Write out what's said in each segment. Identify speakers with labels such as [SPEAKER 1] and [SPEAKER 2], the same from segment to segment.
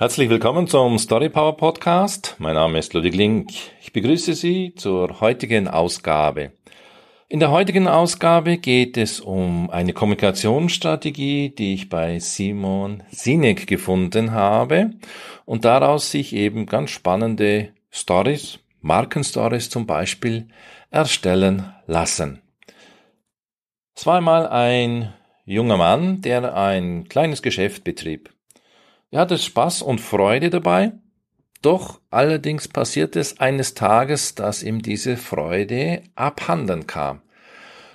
[SPEAKER 1] Herzlich willkommen zum Story Power Podcast. Mein Name ist Ludwig Link. Ich begrüße Sie zur heutigen Ausgabe. In der heutigen Ausgabe geht es um eine Kommunikationsstrategie, die ich bei Simon Sinek gefunden habe und daraus sich eben ganz spannende Stories, Markenstories zum Beispiel, erstellen lassen. Es war einmal ein junger Mann, der ein kleines Geschäft betrieb. Er hatte Spaß und Freude dabei, doch allerdings passiert es eines Tages, dass ihm diese Freude abhanden kam.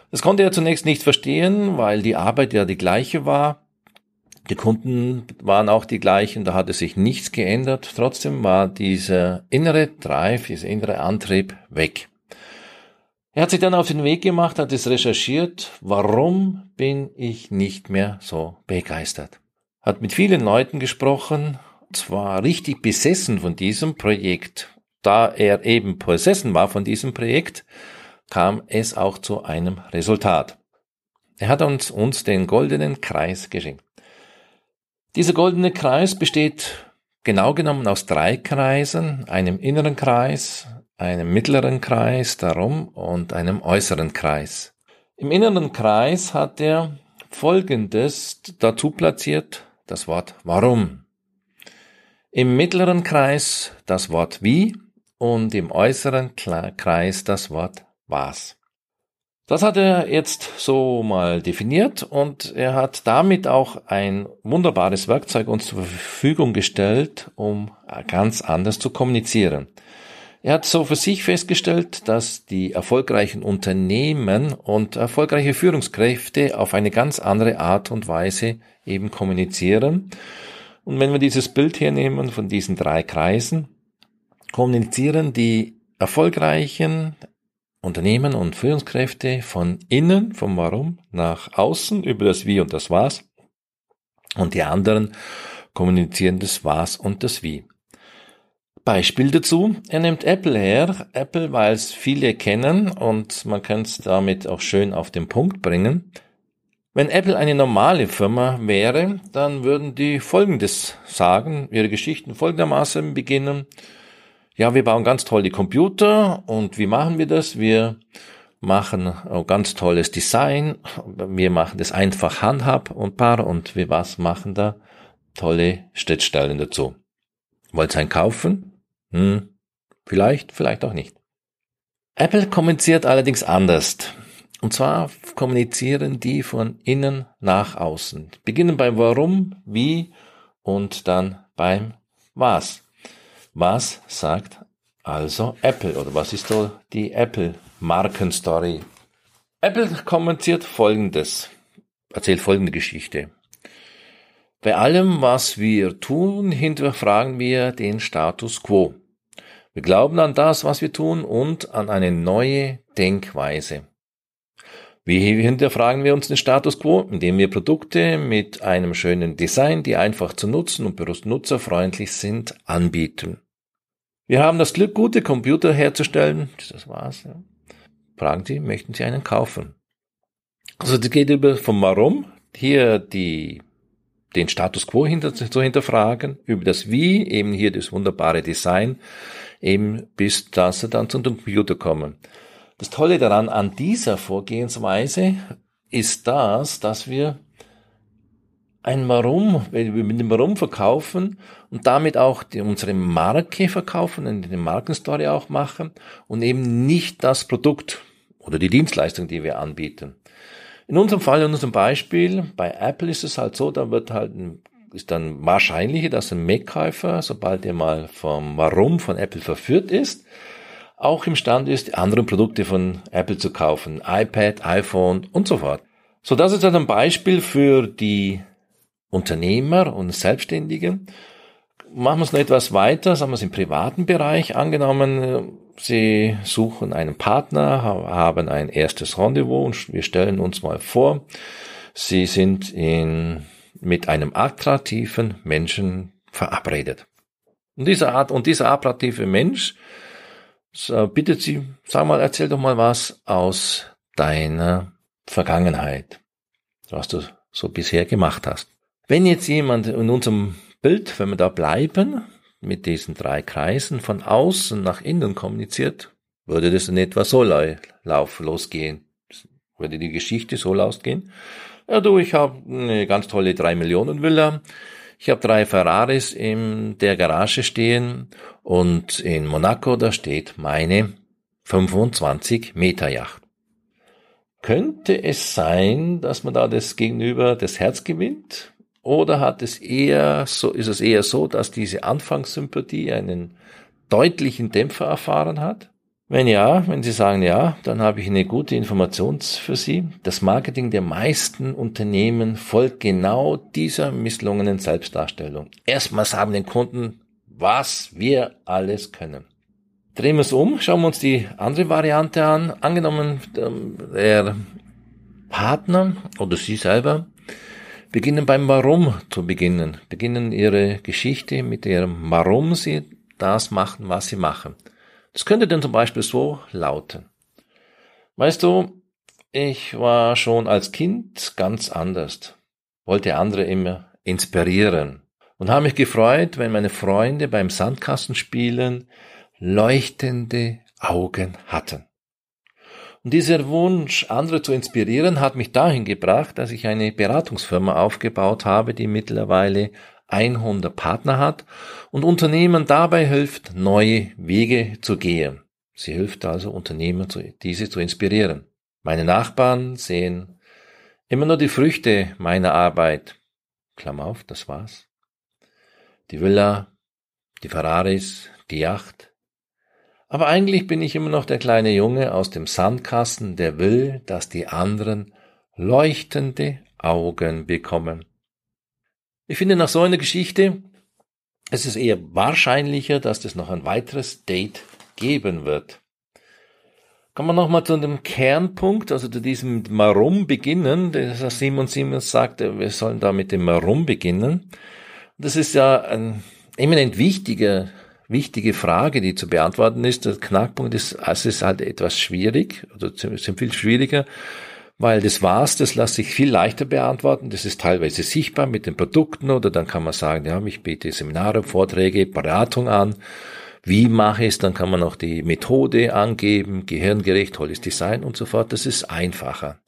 [SPEAKER 1] Das konnte er zunächst nicht verstehen, weil die Arbeit ja die gleiche war. Die Kunden waren auch die gleichen, da hatte sich nichts geändert. Trotzdem war dieser innere Drive, dieser innere Antrieb weg. Er hat sich dann auf den Weg gemacht, hat es recherchiert, warum bin ich nicht mehr so begeistert hat mit vielen Leuten gesprochen, zwar richtig besessen von diesem Projekt. Da er eben besessen war von diesem Projekt, kam es auch zu einem Resultat. Er hat uns, uns den goldenen Kreis geschenkt. Dieser goldene Kreis besteht genau genommen aus drei Kreisen, einem inneren Kreis, einem mittleren Kreis darum und einem äußeren Kreis. Im inneren Kreis hat er Folgendes dazu platziert, das Wort warum. Im mittleren Kreis das Wort wie und im äußeren Kreis das Wort was. Das hat er jetzt so mal definiert und er hat damit auch ein wunderbares Werkzeug uns zur Verfügung gestellt, um ganz anders zu kommunizieren. Er hat so für sich festgestellt, dass die erfolgreichen Unternehmen und erfolgreiche Führungskräfte auf eine ganz andere Art und Weise eben kommunizieren. Und wenn wir dieses Bild hernehmen von diesen drei Kreisen, kommunizieren die erfolgreichen Unternehmen und Führungskräfte von innen, vom Warum, nach außen über das Wie und das Was. Und die anderen kommunizieren das Was und das Wie. Beispiel dazu, er nimmt Apple her, Apple, weil es viele kennen und man kann es damit auch schön auf den Punkt bringen. Wenn Apple eine normale Firma wäre, dann würden die Folgendes sagen, ihre Geschichten folgendermaßen beginnen. Ja, wir bauen ganz toll die Computer und wie machen wir das? Wir machen ganz tolles Design, wir machen das einfach handhabbar und wir was machen da? Tolle Schnittstellen dazu. Wollt ihr einen kaufen? Hm, vielleicht, vielleicht auch nicht. Apple kommuniziert allerdings anders. Und zwar kommunizieren die von innen nach außen. Beginnen beim Warum, Wie und dann beim Was. Was sagt also Apple oder was ist so die Apple Markenstory? Apple kommentiert folgendes, erzählt folgende Geschichte. Bei allem, was wir tun, hinterfragen wir den Status quo. Wir glauben an das, was wir tun und an eine neue Denkweise. Wie hinterfragen wir uns den Status quo? Indem wir Produkte mit einem schönen Design, die einfach zu nutzen und nutzerfreundlich sind, anbieten. Wir haben das Glück, gute Computer herzustellen. Das war's. Ja. Fragen Sie, möchten Sie einen kaufen? Also das geht über vom Warum, hier die, den Status quo hinter, zu hinterfragen, über das Wie, eben hier das wunderbare Design, eben bis dass Sie dann zum Computer kommen. Das Tolle daran an dieser Vorgehensweise ist das, dass wir ein Warum, wenn wir mit dem Warum verkaufen und damit auch die, unsere Marke verkaufen, eine Markenstory auch machen und eben nicht das Produkt oder die Dienstleistung, die wir anbieten. In unserem Fall, in unserem Beispiel, bei Apple ist es halt so, da wird halt ist dann wahrscheinlicher, dass ein Mac-Käufer, sobald er mal vom Warum von Apple verführt ist, auch imstande ist, andere Produkte von Apple zu kaufen, iPad, iPhone und so fort. So, das ist also ein Beispiel für die Unternehmer und Selbstständige. Machen wir es noch etwas weiter, sagen wir es im privaten Bereich. Angenommen, Sie suchen einen Partner, haben ein erstes Rendezvous und wir stellen uns mal vor, Sie sind in, mit einem attraktiven Menschen verabredet. Und dieser Art, und dieser attraktive Mensch so, bittet sie, sag mal, erzähl doch mal was aus deiner Vergangenheit, was du so bisher gemacht hast. Wenn jetzt jemand in unserem Bild, wenn wir da bleiben, mit diesen drei Kreisen von außen nach innen kommuniziert, würde das in etwa so lauf losgehen. Würde die Geschichte so losgehen. Ja, du, ich habe eine ganz tolle drei Millionen Villa. Ich habe drei Ferraris in der Garage stehen und in Monaco, da steht meine 25 Meter Yacht. Könnte es sein, dass man da das Gegenüber das Herz gewinnt? Oder hat es eher so, ist es eher so, dass diese Anfangssympathie einen deutlichen Dämpfer erfahren hat? Wenn ja, wenn Sie sagen ja, dann habe ich eine gute Information für Sie. Das Marketing der meisten Unternehmen folgt genau dieser misslungenen Selbstdarstellung. Erstmal sagen den Kunden, was wir alles können. Drehen wir es um, schauen wir uns die andere Variante an. Angenommen, ähm, der Partner oder Sie selber beginnen beim Warum zu beginnen, beginnen Ihre Geschichte mit ihrem Warum Sie das machen, was Sie machen. Das könnte dann zum Beispiel so lauten. Weißt du, ich war schon als Kind ganz anders, wollte andere immer inspirieren und habe mich gefreut, wenn meine Freunde beim Sandkastenspielen leuchtende Augen hatten. Und dieser Wunsch, andere zu inspirieren, hat mich dahin gebracht, dass ich eine Beratungsfirma aufgebaut habe, die mittlerweile 100 Partner hat und Unternehmen dabei hilft, neue Wege zu gehen. Sie hilft also Unternehmen, diese zu inspirieren. Meine Nachbarn sehen immer nur die Früchte meiner Arbeit. Klammer auf, das war's. Die Villa, die Ferraris, die Yacht, aber eigentlich bin ich immer noch der kleine Junge aus dem Sandkasten, der will, dass die anderen leuchtende Augen bekommen. Ich finde nach so einer Geschichte, es ist eher wahrscheinlicher, dass es noch ein weiteres Date geben wird. Kommen wir nochmal zu dem Kernpunkt, also zu diesem Warum beginnen. Der Simon Simons sagte, wir sollen da mit dem Warum beginnen. Das ist ja ein eminent wichtiger wichtige Frage, die zu beantworten ist. Der Knackpunkt ist, es ist halt etwas schwierig, oder sind viel schwieriger, weil das war's, das lässt sich viel leichter beantworten. Das ist teilweise sichtbar mit den Produkten oder dann kann man sagen, ja, ich biete Seminare, Vorträge, Beratung an. Wie mache ich es? Dann kann man auch die Methode angeben, gehirngerecht, tolles Design und so fort. Das ist einfacher.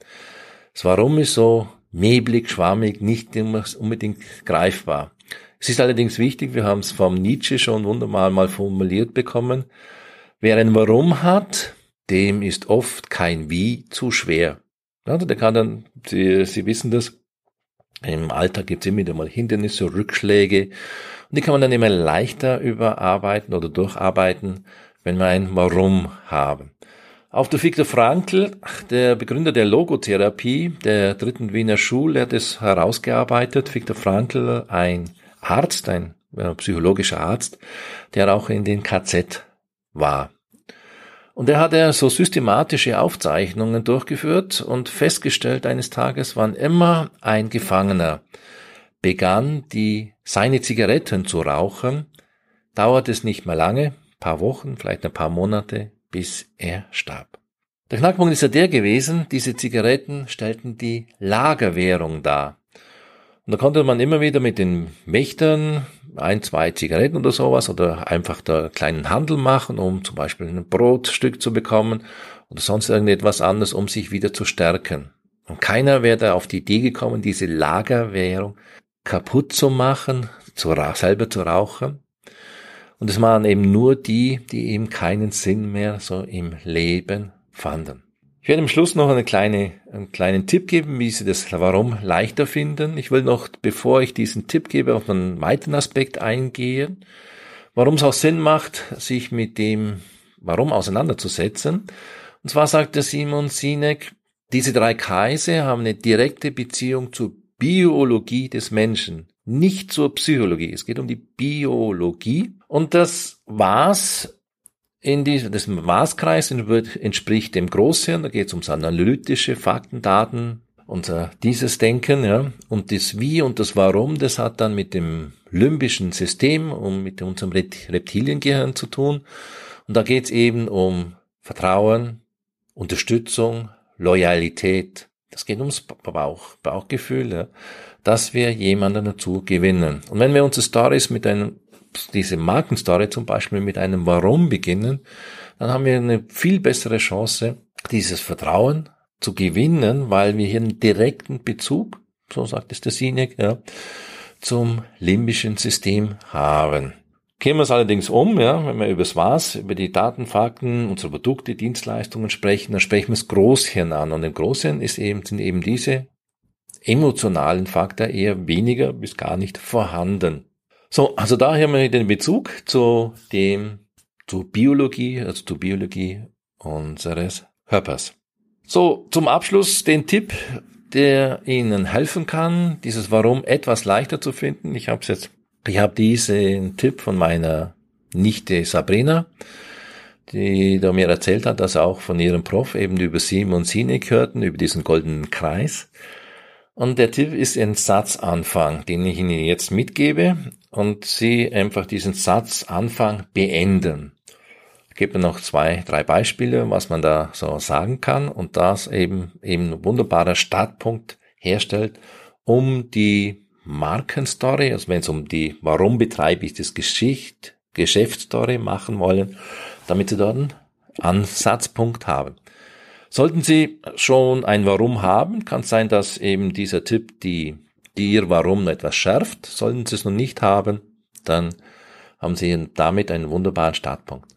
[SPEAKER 1] Das Warum ist so neblig, schwammig, nicht unbedingt greifbar. Es ist allerdings wichtig, wir haben es vom Nietzsche schon wunderbar mal formuliert bekommen, wer ein Warum hat, dem ist oft kein Wie zu schwer. Also der kann dann, Sie, Sie wissen das, im Alltag gibt es immer wieder mal Hindernisse, Rückschläge und die kann man dann immer leichter überarbeiten oder durcharbeiten, wenn wir ein Warum haben. Auch der Viktor Frankl, der Begründer der Logotherapie der dritten Wiener Schule, hat es herausgearbeitet. Viktor Frankl, ein Arzt, ein äh, psychologischer Arzt, der auch in den KZ war. Und er hat er so systematische Aufzeichnungen durchgeführt und festgestellt eines Tages, wann immer ein Gefangener begann, die seine Zigaretten zu rauchen, dauert es nicht mehr lange, paar Wochen, vielleicht ein paar Monate, bis er starb. Der Knackpunkt ist ja der gewesen, diese Zigaretten stellten die Lagerwährung dar. Und da konnte man immer wieder mit den Wächtern ein, zwei Zigaretten oder sowas oder einfach da kleinen Handel machen, um zum Beispiel ein Brotstück zu bekommen oder sonst irgendetwas anderes, um sich wieder zu stärken. Und keiner wäre da auf die Idee gekommen, diese Lagerwährung kaputt zu machen, zu, selber zu rauchen. Und es waren eben nur die, die eben keinen Sinn mehr so im Leben fanden. Ich werde am Schluss noch eine kleine, einen kleinen Tipp geben, wie Sie das Warum leichter finden. Ich will noch, bevor ich diesen Tipp gebe, auf einen weiteren Aspekt eingehen, warum es auch Sinn macht, sich mit dem Warum auseinanderzusetzen. Und zwar sagt der Simon Sinek, diese drei Kreise haben eine direkte Beziehung zur Biologie des Menschen, nicht zur Psychologie. Es geht um die Biologie. Und das war's in diesem, das Maßkreis entspricht dem Großhirn, da geht es ums analytische Fakten, Daten und äh, dieses Denken, ja. Und das Wie und das Warum, das hat dann mit dem limbischen System und mit unserem Reptiliengehirn zu tun. Und da geht es eben um Vertrauen, Unterstützung, Loyalität. Das geht ums Bauch, Bauchgefühl, ja, dass wir jemanden dazu gewinnen. Und wenn wir unsere Stories mit einem, diese Markenstory zum Beispiel mit einem Warum beginnen, dann haben wir eine viel bessere Chance, dieses Vertrauen zu gewinnen, weil wir hier einen direkten Bezug, so sagt es der Sinek, ja, zum limbischen System haben. Kehren wir es allerdings um, ja, wenn wir über das Was, über die Daten, Fakten, unsere Produkte, Dienstleistungen sprechen, dann sprechen wir das Großhirn an. Und im Großhirn ist eben, sind eben diese emotionalen Faktor eher weniger bis gar nicht vorhanden. So, also daher haben wir den Bezug zu dem, zur Biologie, also zur Biologie unseres Körpers. So, zum Abschluss den Tipp, der Ihnen helfen kann, dieses Warum etwas leichter zu finden. Ich habe jetzt ich habe diesen Tipp von meiner Nichte Sabrina, die da mir erzählt hat, dass er auch von ihrem Prof eben über Simon Sinek hörten, über diesen goldenen Kreis. Und der Tipp ist ein Satzanfang, den ich Ihnen jetzt mitgebe und Sie einfach diesen Satzanfang beenden. Ich gebe noch zwei, drei Beispiele, was man da so sagen kann und das eben eben ein wunderbarer Startpunkt herstellt, um die Markenstory, also wenn es um die, warum betreibe ich das Geschicht, Geschäftsstory machen wollen, damit Sie dort einen Ansatzpunkt haben. Sollten Sie schon ein Warum haben, kann es sein, dass eben dieser Tipp die Ihr Warum etwas schärft. Sollten Sie es noch nicht haben, dann haben Sie damit einen wunderbaren Startpunkt.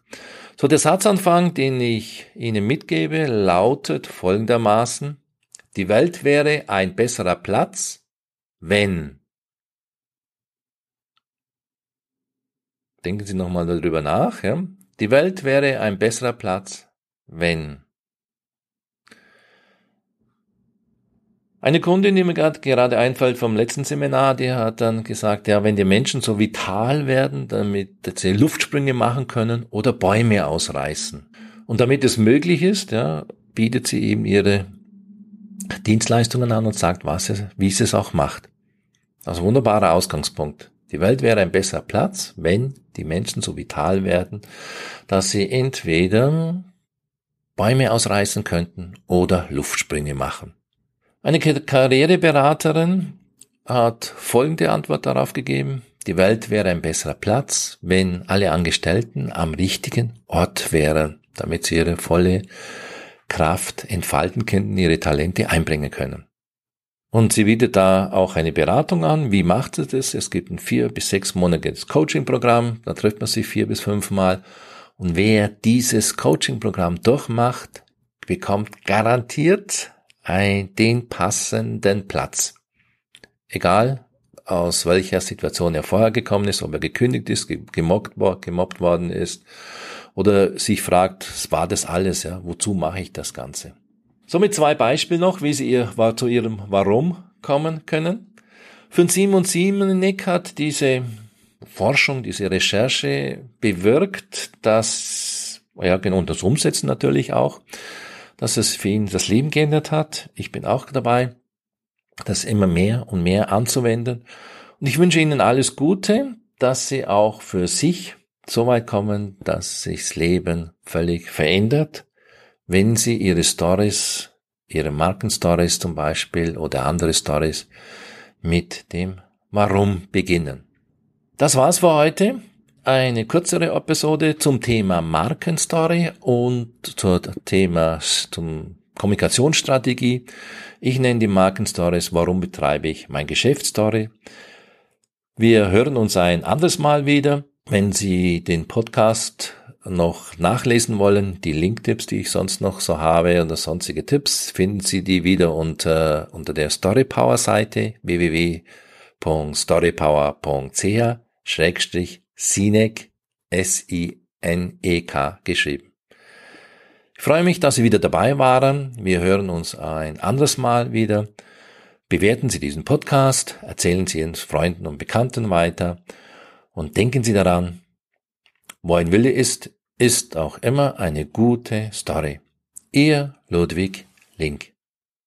[SPEAKER 1] So, der Satzanfang, den ich Ihnen mitgebe, lautet folgendermaßen, die Welt wäre ein besserer Platz, wenn Denken Sie nochmal darüber nach. Ja? Die Welt wäre ein besserer Platz, wenn. Eine Kundin, die mir gerade einfällt vom letzten Seminar, die hat dann gesagt, ja, wenn die Menschen so vital werden, damit sie Luftsprünge machen können oder Bäume ausreißen. Und damit es möglich ist, ja, bietet sie eben ihre Dienstleistungen an und sagt, was sie, wie sie es auch macht. Also wunderbarer Ausgangspunkt. Die Welt wäre ein besserer Platz, wenn die Menschen so vital werden, dass sie entweder Bäume ausreißen könnten oder Luftsprünge machen. Eine Karriereberaterin hat folgende Antwort darauf gegeben. Die Welt wäre ein besserer Platz, wenn alle Angestellten am richtigen Ort wären, damit sie ihre volle Kraft entfalten könnten, ihre Talente einbringen können. Und sie bietet da auch eine Beratung an. Wie macht sie das? Es gibt ein vier bis sechs monatiges Coaching-Programm. Da trifft man sich vier bis fünf Mal. Und wer dieses Coaching-Programm durchmacht, bekommt garantiert ein, den passenden Platz. Egal, aus welcher Situation er vorher gekommen ist, ob er gekündigt ist, gemobbt, gemobbt worden ist oder sich fragt, war das alles, ja, wozu mache ich das Ganze? Somit zwei Beispiele noch, wie Sie ihr, zu Ihrem Warum kommen können. Für Simon Simonek hat diese Forschung, diese Recherche bewirkt, dass, ja, genau, das Umsetzen natürlich auch, dass es für ihn das Leben geändert hat. Ich bin auch dabei, das immer mehr und mehr anzuwenden. Und ich wünsche Ihnen alles Gute, dass Sie auch für sich so weit kommen, dass sich das Leben völlig verändert wenn Sie Ihre Stories, Ihre Markenstories zum Beispiel oder andere Stories mit dem Warum beginnen. Das war's für heute. Eine kürzere Episode zum Thema Markenstory und zum Thema zum Kommunikationsstrategie. Ich nenne die Markenstories, warum betreibe ich mein Geschäftsstory. Wir hören uns ein anderes Mal wieder. Wenn Sie den Podcast noch nachlesen wollen, die Linktipps, die ich sonst noch so habe oder sonstige Tipps, finden Sie die wieder unter, unter der Storypower Seite www.storypower.ch Sinek S-I-N-E-K geschrieben. Ich freue mich, dass Sie wieder dabei waren. Wir hören uns ein anderes Mal wieder. Bewerten Sie diesen Podcast, erzählen Sie Ihren Freunden und Bekannten weiter und denken Sie daran, wo ein Wille ist, ist auch immer eine gute Story. Ihr Ludwig Link.